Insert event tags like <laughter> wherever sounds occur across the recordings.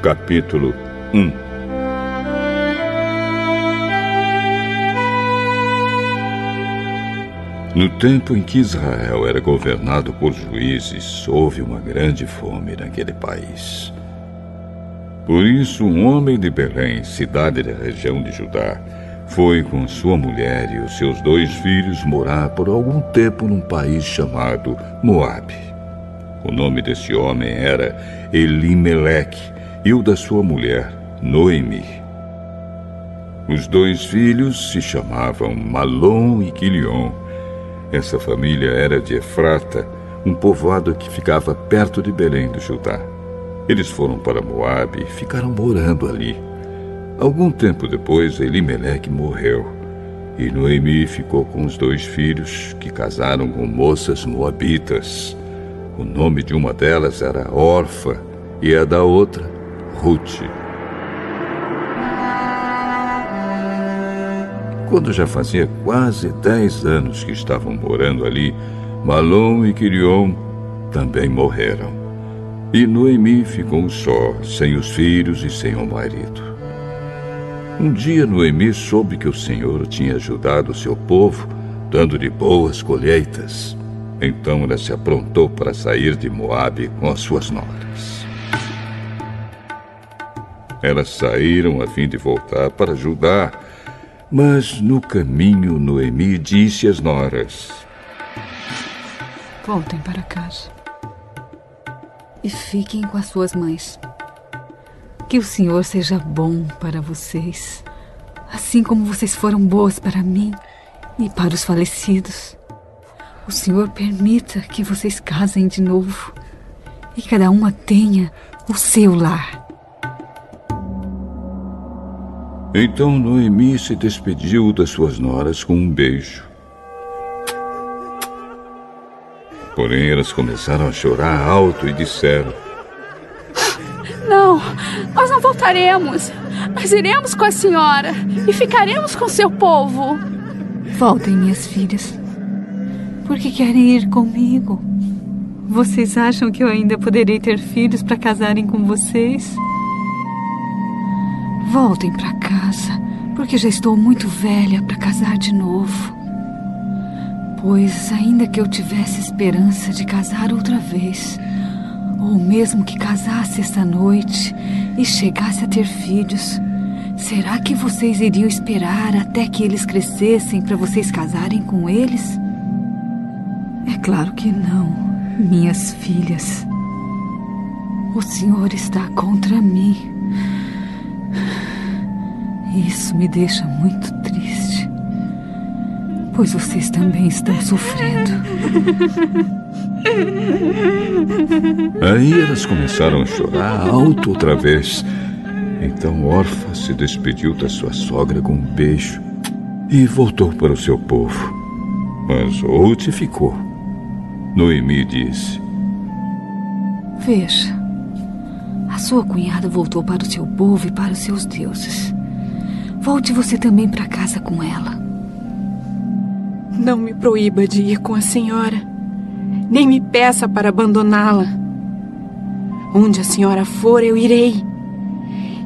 Capítulo 1 No tempo em que Israel era governado por juízes, houve uma grande fome naquele país. Por isso, um homem de Belém, cidade da região de Judá, foi com sua mulher e os seus dois filhos morar por algum tempo num país chamado Moabe. O nome desse homem era Elimeleque e o da sua mulher, Noemi. Os dois filhos se chamavam Malom e Quilion. Essa família era de Efrata, um povoado que ficava perto de Belém do Judá. Eles foram para Moabe e ficaram morando ali. Algum tempo depois, Elimeleque morreu. E Noemi ficou com os dois filhos, que casaram com moças moabitas. O nome de uma delas era Orfa e a da outra, Ruth. Quando já fazia quase dez anos que estavam morando ali, Malom e Quirion também morreram. E Noemi ficou só, sem os filhos e sem o marido. Um dia Noemi soube que o Senhor tinha ajudado o seu povo, dando-lhe boas colheitas. Então ela se aprontou para sair de Moabe com as suas noras. Elas saíram a fim de voltar para Judá, mas no caminho Noemi disse às noras: Voltem para casa e fiquem com as suas mães. Que o Senhor seja bom para vocês, assim como vocês foram boas para mim e para os falecidos. O Senhor permita que vocês casem de novo e cada uma tenha o seu lar. Então Noemi se despediu das suas noras com um beijo. Porém, elas começaram a chorar alto e disseram: Não, nós não voltaremos. Nós iremos com a senhora e ficaremos com seu povo. Voltem, minhas filhas. Porque querem ir comigo. Vocês acham que eu ainda poderei ter filhos para casarem com vocês? Voltem para casa, porque já estou muito velha para casar de novo. Pois, ainda que eu tivesse esperança de casar outra vez, ou mesmo que casasse esta noite e chegasse a ter filhos, será que vocês iriam esperar até que eles crescessem para vocês casarem com eles? Claro que não, minhas filhas. O Senhor está contra mim. Isso me deixa muito triste. Pois vocês também estão sofrendo. Aí elas começaram a chorar alto outra vez. Então Orfa se despediu da sua sogra com um beijo e voltou para o seu povo. Mas Ruth ficou. Noemi disse: Veja, a sua cunhada voltou para o seu povo e para os seus deuses. Volte você também para casa com ela. Não me proíba de ir com a senhora, nem me peça para abandoná-la. Onde a senhora for, eu irei.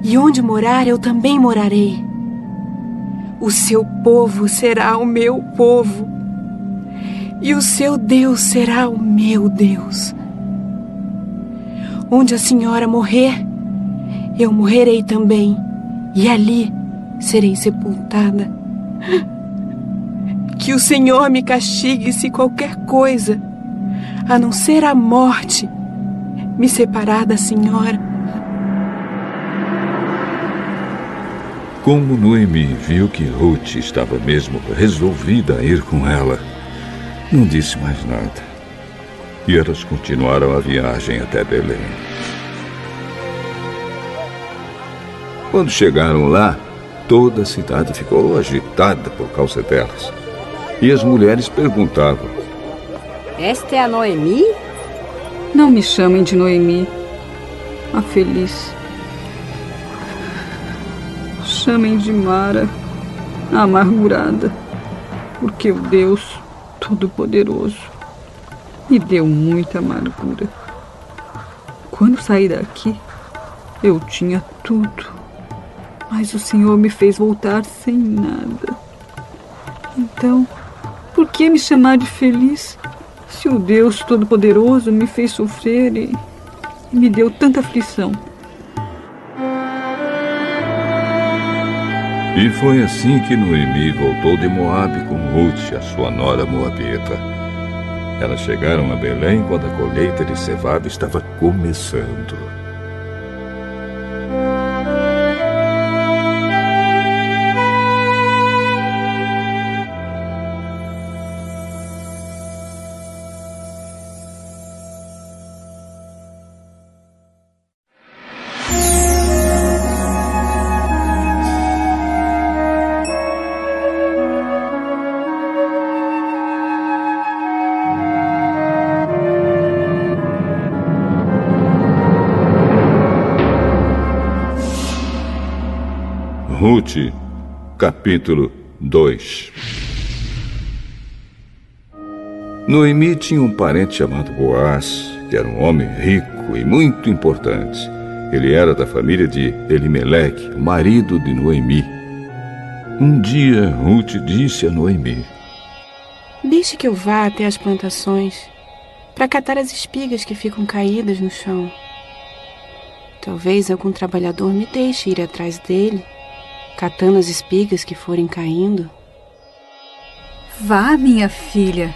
E onde morar, eu também morarei. O seu povo será o meu povo, e o seu Deus será o meu Deus. Onde a senhora morrer, eu morrerei também, e ali serei sepultada. Que o Senhor me castigue se qualquer coisa, a não ser a morte, me separar da Senhora. Como Noemi viu que Ruth estava mesmo resolvida a ir com ela, não disse mais nada. E elas continuaram a viagem até Belém. Quando chegaram lá, toda a cidade ficou agitada por causa delas. E as mulheres perguntavam: Esta é a Noemi? Não me chamem de Noemi, a feliz. Chamem de Mara, a amargurada, porque o Deus Todo-Poderoso me deu muita amargura. Quando saí daqui, eu tinha tudo. Mas o Senhor me fez voltar sem nada. Então, por que me chamar de feliz se o Deus Todo-Poderoso me fez sofrer e me deu tanta aflição? E foi assim que Noemi voltou de Moabe com Ruth, a sua nora moabita. Elas chegaram a Belém quando a colheita de cevada estava começando. Ruth, capítulo 2 Noemi tinha um parente chamado Boaz, que era um homem rico e muito importante. Ele era da família de Elimeleque, marido de Noemi. Um dia, Ruth disse a Noemi: Deixe que eu vá até as plantações para catar as espigas que ficam caídas no chão. Talvez algum trabalhador me deixe ir atrás dele catando as espigas que forem caindo. Vá, minha filha.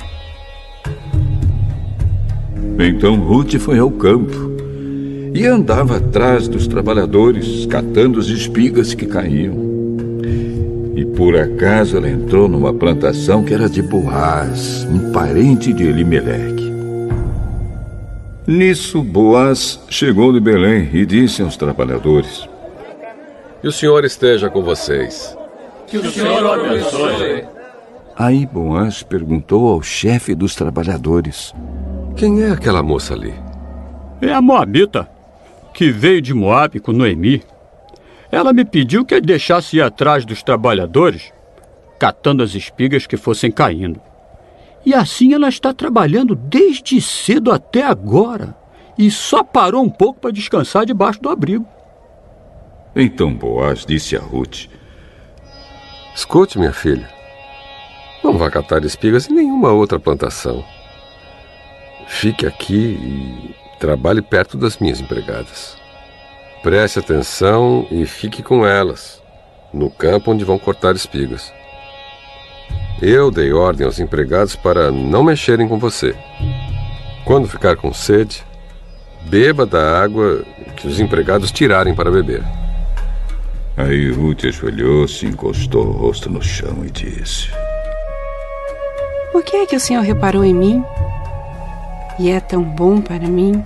Então Ruth foi ao campo e andava atrás dos trabalhadores, catando as espigas que caíam. E por acaso ela entrou numa plantação que era de Boaz, um parente de Elimeleque. Nisso, Boaz chegou de Belém e disse aos trabalhadores: que o Senhor esteja com vocês. Que o Senhor o abençoe. Aí Boaz perguntou ao chefe dos trabalhadores: Quem é aquela moça ali? É a Moabita, que veio de Moabe com Noemi. Ela me pediu que eu deixasse ir atrás dos trabalhadores, catando as espigas que fossem caindo. E assim ela está trabalhando desde cedo até agora. E só parou um pouco para descansar debaixo do abrigo. Então Boaz disse a Ruth: Escute, minha filha. Não vá catar espigas em nenhuma outra plantação. Fique aqui e trabalhe perto das minhas empregadas. Preste atenção e fique com elas, no campo onde vão cortar espigas. Eu dei ordem aos empregados para não mexerem com você. Quando ficar com sede, beba da água que os empregados tirarem para beber. Aí Ruth ajoelhou-se, encostou o rosto no chão e disse: Por que é que o senhor reparou em mim? E é tão bom para mim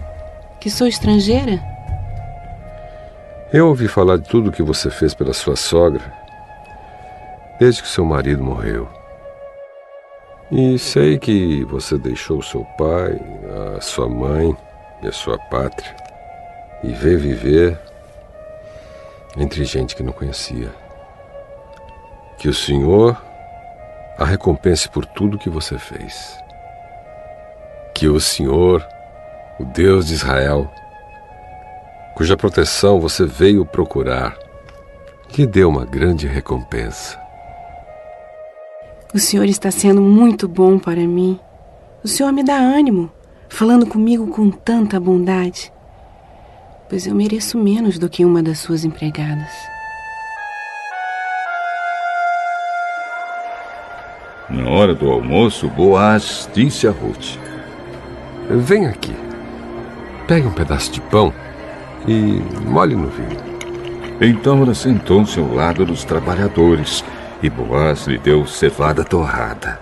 que sou estrangeira? Eu ouvi falar de tudo o que você fez pela sua sogra desde que seu marido morreu. E sei que você deixou seu pai, a sua mãe e a sua pátria e veio viver entre gente que não conhecia. Que o Senhor a recompense por tudo que você fez. Que o Senhor, o Deus de Israel, cuja proteção você veio procurar, lhe dê uma grande recompensa. O Senhor está sendo muito bom para mim. O Senhor me dá ânimo, falando comigo com tanta bondade pois eu mereço menos do que uma das suas empregadas. Na hora do almoço, Boaz disse a Ruth: Vem aqui. Pegue um pedaço de pão e molhe no vinho. Então ela sentou-se ao lado dos trabalhadores e Boaz lhe deu cevada torrada.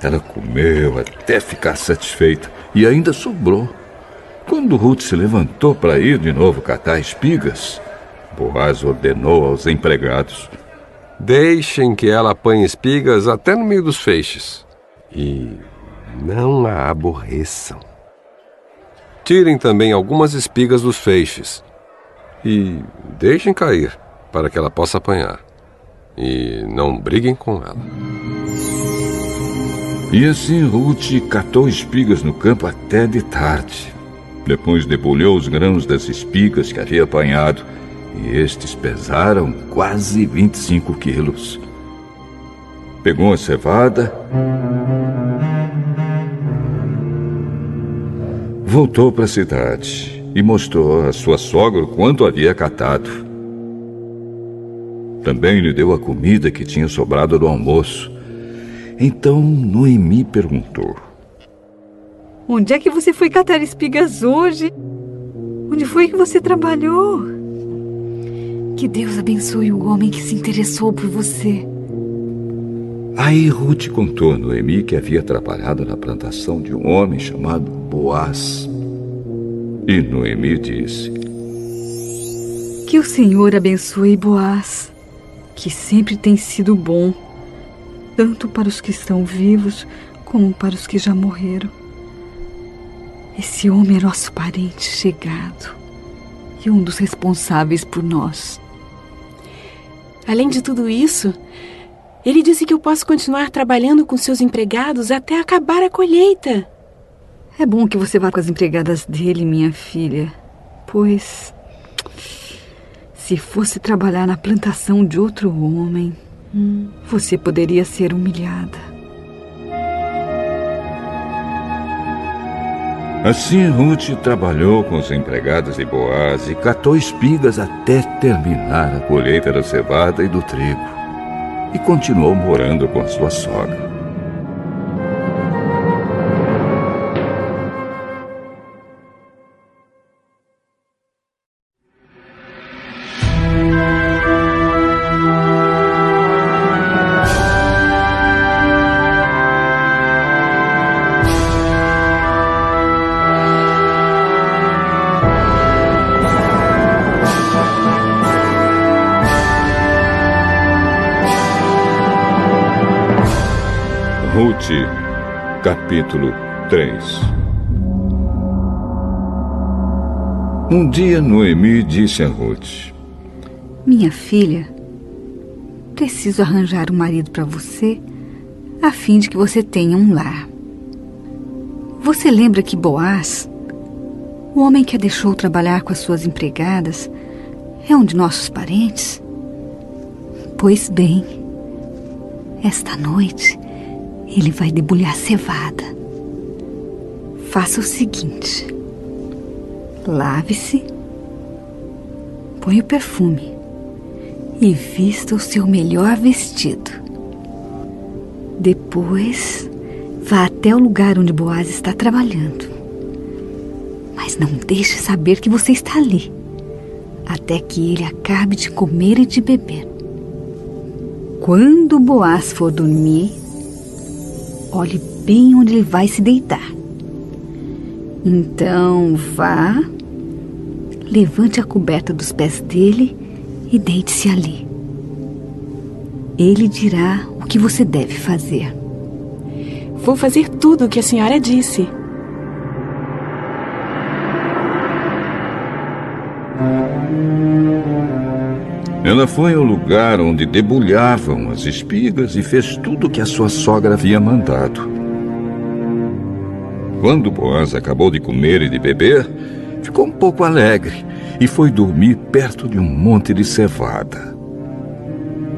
Ela comeu até ficar satisfeita e ainda sobrou. Quando Ruth se levantou para ir de novo catar espigas, Boaz ordenou aos empregados: Deixem que ela apanhe espigas até no meio dos feixes. E não a aborreçam. Tirem também algumas espigas dos feixes. E deixem cair, para que ela possa apanhar. E não briguem com ela. E assim Ruth catou espigas no campo até de tarde. Depois debulhou os grãos das espigas que havia apanhado, e estes pesaram quase 25 quilos. Pegou a cevada, voltou para a cidade e mostrou a sua sogra quanto havia catado. Também lhe deu a comida que tinha sobrado do almoço. Então Noemi perguntou: Onde é que você foi catar espigas hoje? Onde foi que você trabalhou? Que Deus abençoe o homem que se interessou por você. Aí Ruth contou a Noemi que havia trabalhado na plantação de um homem chamado Boaz. E Noemi disse: Que o Senhor abençoe Boaz, que sempre tem sido bom, tanto para os que estão vivos como para os que já morreram. Esse homem é nosso parente chegado e um dos responsáveis por nós. Além de tudo isso, ele disse que eu posso continuar trabalhando com seus empregados até acabar a colheita. É bom que você vá com as empregadas dele, minha filha, pois se fosse trabalhar na plantação de outro homem, hum. você poderia ser humilhada. Assim Ruth trabalhou com os empregados de Boaz e catou espigas até terminar a colheita da cevada e do trigo. E continuou morando com sua sogra. Capítulo 3 Um dia Noemi disse a Ruth: Minha filha, preciso arranjar um marido para você a fim de que você tenha um lar. Você lembra que Boaz, o homem que a deixou trabalhar com as suas empregadas, é um de nossos parentes? Pois bem, esta noite ele vai debulhar cevada. Faça o seguinte: lave-se, põe o perfume e vista o seu melhor vestido. Depois, vá até o lugar onde Boaz está trabalhando. Mas não deixe saber que você está ali, até que ele acabe de comer e de beber. Quando Boaz for dormir, olhe bem onde ele vai se deitar. Então vá, levante a coberta dos pés dele e deite-se ali. Ele dirá o que você deve fazer. Vou fazer tudo o que a senhora disse. Ela foi ao lugar onde debulhavam as espigas e fez tudo o que a sua sogra havia mandado. Quando Boaz acabou de comer e de beber, ficou um pouco alegre e foi dormir perto de um monte de cevada.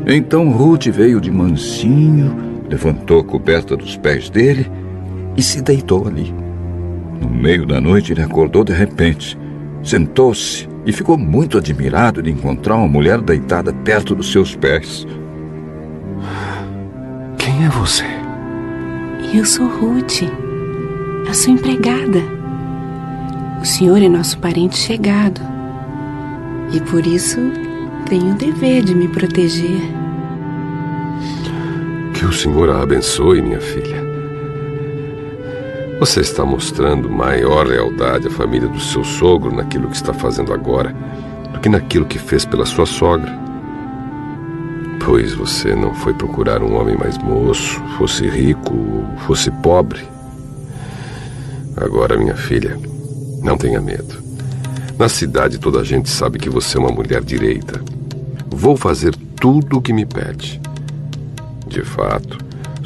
Então Ruth veio de mansinho, levantou a coberta dos pés dele e se deitou ali. No meio da noite ele acordou de repente, sentou-se e ficou muito admirado de encontrar uma mulher deitada perto dos seus pés. Quem é você? Eu sou Ruth, a sua empregada. O senhor é nosso parente chegado e por isso tenho o dever de me proteger. Que o senhor a abençoe, minha filha. Você está mostrando maior lealdade à família do seu sogro naquilo que está fazendo agora do que naquilo que fez pela sua sogra. Pois você não foi procurar um homem mais moço, fosse rico ou fosse pobre. Agora, minha filha, não tenha medo. Na cidade toda a gente sabe que você é uma mulher direita. Vou fazer tudo o que me pede. De fato,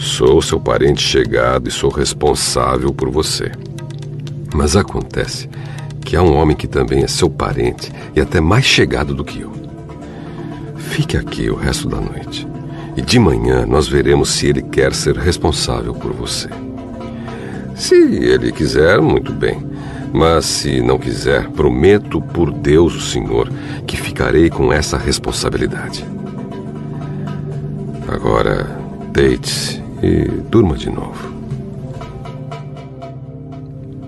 Sou seu parente chegado e sou responsável por você. Mas acontece que há um homem que também é seu parente e até mais chegado do que eu. Fique aqui o resto da noite. E de manhã nós veremos se ele quer ser responsável por você. Se ele quiser, muito bem. Mas se não quiser, prometo por Deus, o Senhor, que ficarei com essa responsabilidade. Agora, deite-se e durma de novo.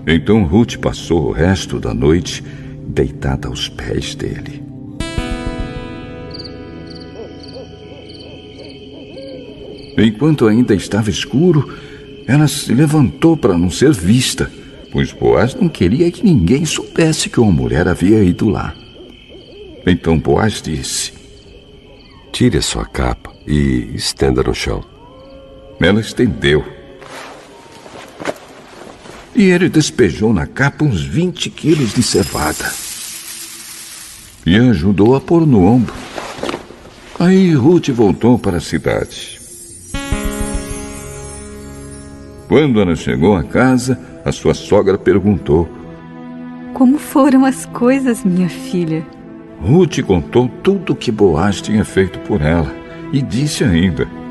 Então Ruth passou o resto da noite deitada aos pés dele. Enquanto ainda estava escuro, ela se levantou para não ser vista, pois Boaz não queria que ninguém soubesse que uma mulher havia ido lá. Então Boaz disse: Tire a sua capa e estenda no chão. Ela estendeu. E ele despejou na capa uns 20 quilos de cevada. E ajudou a pôr no ombro. Aí Ruth voltou para a cidade. Quando ela chegou à casa, a sua sogra perguntou: Como foram as coisas, minha filha? Ruth contou tudo o que Boaz tinha feito por ela e disse ainda: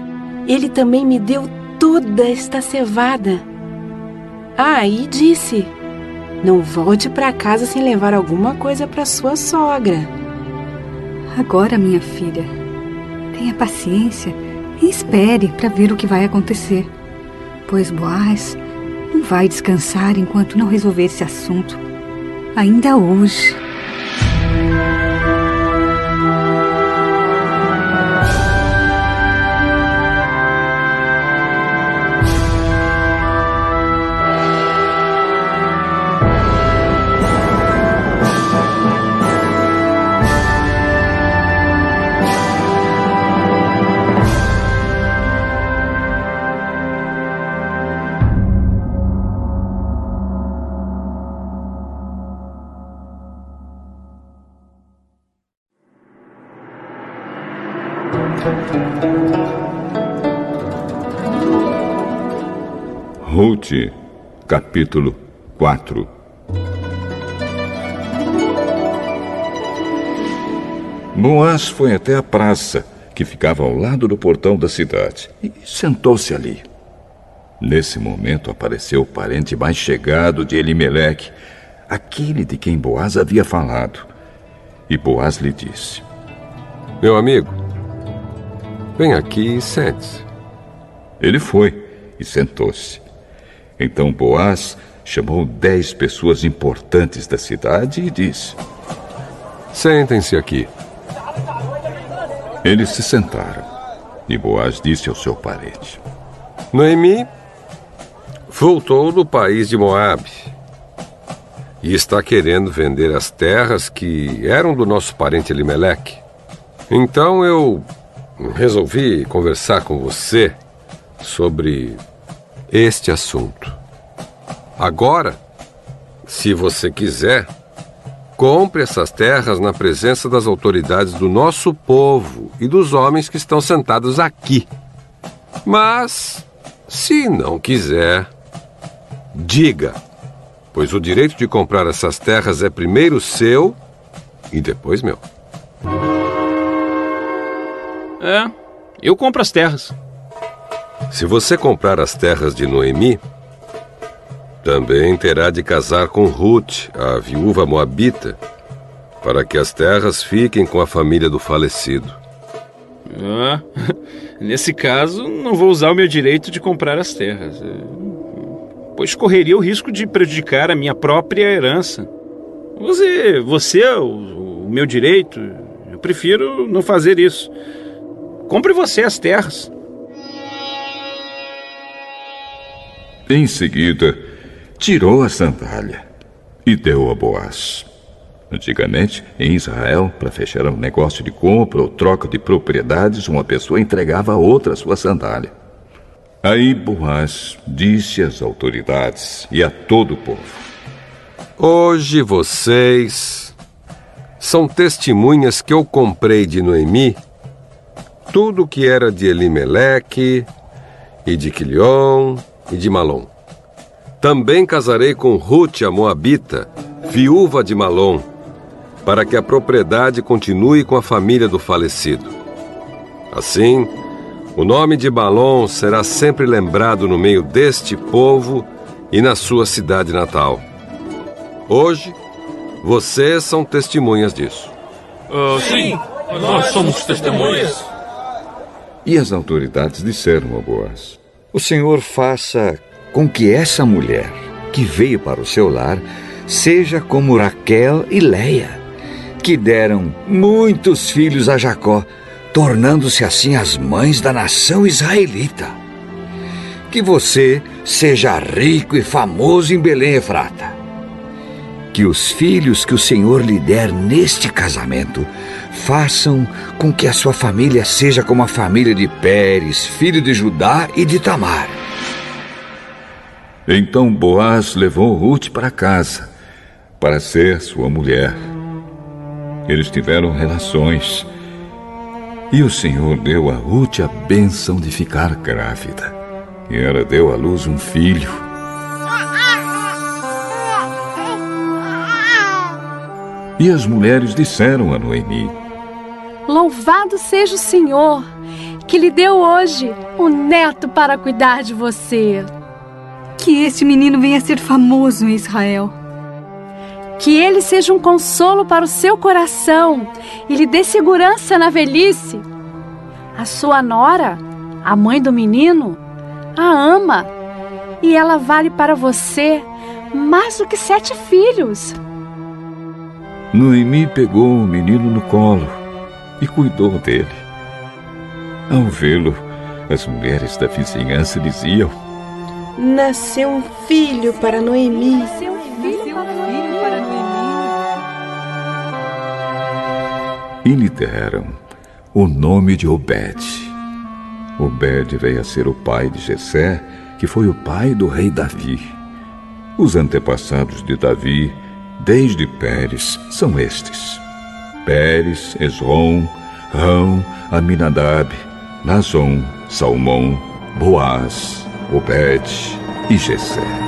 Ele também me deu toda esta cevada. Ah, e disse: Não volte para casa sem levar alguma coisa para sua sogra. Agora, minha filha, tenha paciência e espere para ver o que vai acontecer pois Boaz não vai descansar enquanto não resolver esse assunto. Ainda hoje. Capítulo 4 Boaz foi até a praça, que ficava ao lado do portão da cidade, e sentou-se ali. Nesse momento apareceu o parente mais chegado de Elimeleque, aquele de quem Boaz havia falado. E Boaz lhe disse: Meu amigo, vem aqui e sente-se. Ele foi e sentou-se. Então Boaz chamou dez pessoas importantes da cidade e disse: Sentem-se aqui. Eles se sentaram. E Boaz disse ao seu parente: Noemi voltou do país de Moabe e está querendo vender as terras que eram do nosso parente Elimeleque. Então eu resolvi conversar com você sobre este assunto. Agora, se você quiser, compre essas terras na presença das autoridades do nosso povo e dos homens que estão sentados aqui. Mas, se não quiser, diga, pois o direito de comprar essas terras é primeiro seu e depois meu. É, eu compro as terras. Se você comprar as terras de Noemi, também terá de casar com Ruth, a viúva moabita, para que as terras fiquem com a família do falecido. Ah, <laughs> nesse caso, não vou usar o meu direito de comprar as terras, pois correria o risco de prejudicar a minha própria herança. Você, você o, o meu direito, eu prefiro não fazer isso. Compre você as terras. Em seguida, tirou a sandália e deu a Boaz. Antigamente, em Israel, para fechar um negócio de compra ou troca de propriedades, uma pessoa entregava a outra sua sandália. Aí Boaz disse às autoridades e a todo o povo: Hoje vocês são testemunhas que eu comprei de Noemi tudo que era de Elimeleque e de Quilion e de Malom. Também casarei com Ruth, a Moabita, viúva de Malom, para que a propriedade continue com a família do falecido. Assim, o nome de Malom será sempre lembrado no meio deste povo e na sua cidade natal. Hoje, vocês são testemunhas disso. Uh, sim, nós somos testemunhas. E as autoridades disseram a Boaz: O Senhor faça com que essa mulher que veio para o seu lar seja como Raquel e Leia, que deram muitos filhos a Jacó, tornando-se assim as mães da nação israelita. Que você seja rico e famoso em Belém, Efrata. Que os filhos que o Senhor lhe der neste casamento façam com que a sua família seja como a família de Pérez, filho de Judá e de Tamar. Então Boaz levou Ruth para casa para ser sua mulher. Eles tiveram relações. E o Senhor deu a Ruth a bênção de ficar grávida. E ela deu à luz um filho. E as mulheres disseram a Noemi: Louvado seja o Senhor, que lhe deu hoje um neto para cuidar de você. Que este menino venha a ser famoso em Israel que ele seja um consolo para o seu coração e lhe dê segurança na velhice. A sua nora, a mãe do menino, a ama e ela vale para você mais do que sete filhos. Noemi pegou o menino no colo e cuidou dele. Ao vê-lo, as mulheres da vizinhança diziam: Nasceu um filho para Noemi. Nasceu um filho para Noemi. e lhe deram o nome de Obed. Obed veio a ser o pai de Jessé, que foi o pai do rei Davi. Os antepassados de Davi, desde Pérez, são estes: Pérez, Esrom, Rão, Aminadab, Nazon, Salmão, Boaz, Obed e Jessé.